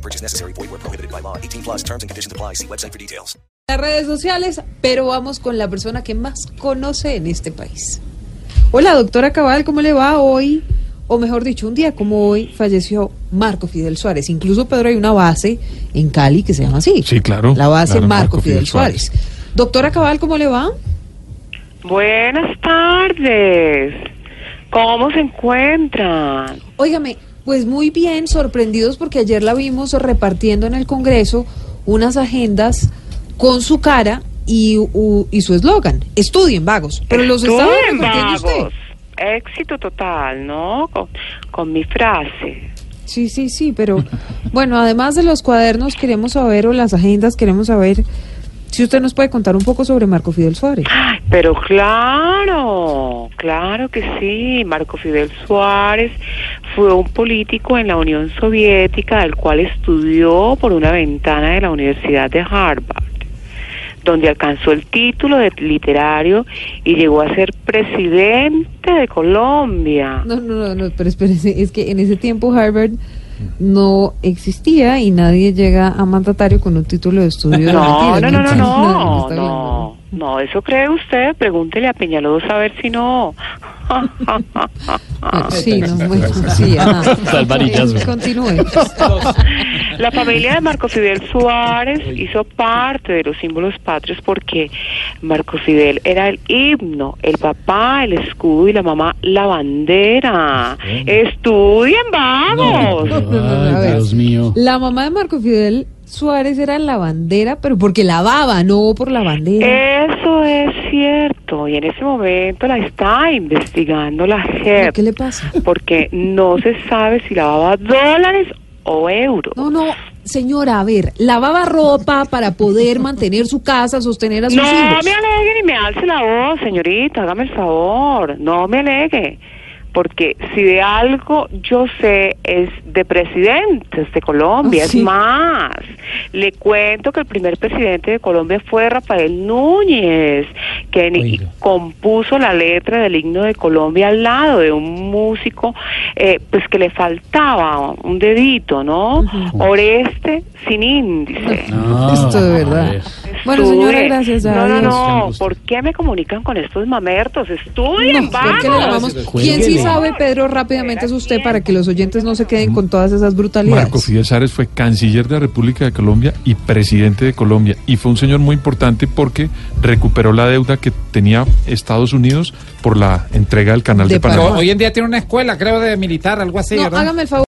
No purchase necessary. Void where prohibited by law. 18 plus terms and conditions apply. See website for details. las redes sociales, pero vamos con la persona que más conoce en este país. Hola, doctora Cabal, ¿cómo le va hoy? O mejor dicho, un día como hoy falleció Marco Fidel Suárez. Incluso, Pedro, hay una base en Cali que se llama así. Sí, claro, La base claro, Marco, Marco Fidel, Fidel Suárez. Suárez. Doctora Cabal, ¿cómo le va? Buenas tardes. ¿Cómo se encuentran? Óigame, pues muy bien, sorprendidos porque ayer la vimos repartiendo en el Congreso unas agendas con su cara y, u- y su eslogan. Estudien, vagos. Pero los estaba Estudien, repartiendo usted. vagos. Éxito total, ¿no? Con, con mi frase. Sí, sí, sí, pero bueno, además de los cuadernos queremos saber, o las agendas queremos saber, si usted nos puede contar un poco sobre Marco Fidel Suárez. Pero claro, claro que sí. Marco Fidel Suárez fue un político en la Unión Soviética, el cual estudió por una ventana de la Universidad de Harvard, donde alcanzó el título de literario y llegó a ser presidente de Colombia. No, no, no, no, pero espérese, es que en ese tiempo Harvard no existía y nadie llega a mandatario con un título de estudio. de No, no, no, no, no, no, eso cree usted, pregúntele a Peñalosa a ver si no. Ah, Sí, no, bueno, sí. Eh, Continúe. La familia de Marco Fidel Suárez hizo parte de los símbolos patrios porque Marco Fidel era el himno, el papá, el escudo y la mamá, la bandera. Estudien, vagos. No. Dios mío. La mamá de Marco Fidel Suárez era la bandera, pero porque lavaba, no por la bandera. Eso es cierto y en ese momento la está investigando la JEP. ¿Qué le pasa? porque no se sabe si lavaba dólares o euros. No, no, señora, a ver, lavaba ropa para poder mantener su casa, sostener a sus No hijos. me alegue ni me alce la voz, señorita, hágame el favor, no me alegue. Porque si de algo yo sé es de presidentes de Colombia, Ah, sí. es más, le cuento que el primer presidente de Colombia fue Rafael Núñez, que Oiga. compuso la letra del himno de Colombia al lado de un músico, eh, pues que le faltaba un dedito, ¿no? Oreste sin índice. Esto de verdad. Bueno, señora, gracias. No, no, adiós. no. ¿Por qué me comunican con estos mamertos? Estudien, No, ¿por qué le vamos. llamamos? ¿Quién sí sabe, Pedro, rápidamente es usted para que los oyentes no se queden con todas esas brutalidades? Marco Fidel Suárez fue canciller de la República de Colombia y presidente de Colombia. Y fue un señor muy importante porque recuperó la deuda que tenía Estados Unidos por la entrega del canal De de, Panamá. Panamá. Hoy en día tiene una escuela, creo, de militar, algo así, No, ¿verdad? hágame el favor.